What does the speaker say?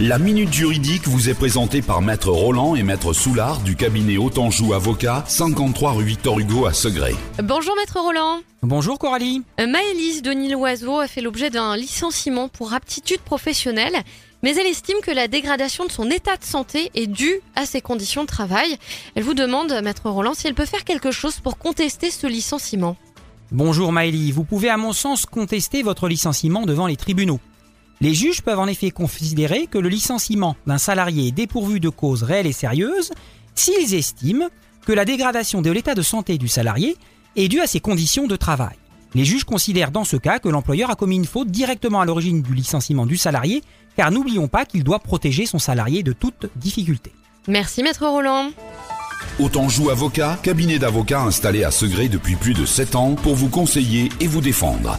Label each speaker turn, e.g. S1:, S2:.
S1: La Minute Juridique vous est présentée par Maître Roland et Maître Soulard du cabinet Autanjou Avocat, 53 rue Victor Hugo à Segré.
S2: Bonjour Maître Roland.
S3: Bonjour Coralie.
S2: Euh, Maëlys Denis-Loiseau a fait l'objet d'un licenciement pour aptitude professionnelle, mais elle estime que la dégradation de son état de santé est due à ses conditions de travail. Elle vous demande, Maître Roland, si elle peut faire quelque chose pour contester ce licenciement.
S3: Bonjour Maëlie, vous pouvez à mon sens contester votre licenciement devant les tribunaux. Les juges peuvent en effet considérer que le licenciement d'un salarié est dépourvu de causes réelles et sérieuses s'ils estiment que la dégradation de l'état de santé du salarié est due à ses conditions de travail. Les juges considèrent dans ce cas que l'employeur a commis une faute directement à l'origine du licenciement du salarié, car n'oublions pas qu'il doit protéger son salarié de toute difficulté.
S2: Merci Maître Roland.
S1: Autanjou Avocat, cabinet d'avocats installé à Segré depuis plus de 7 ans pour vous conseiller et vous défendre.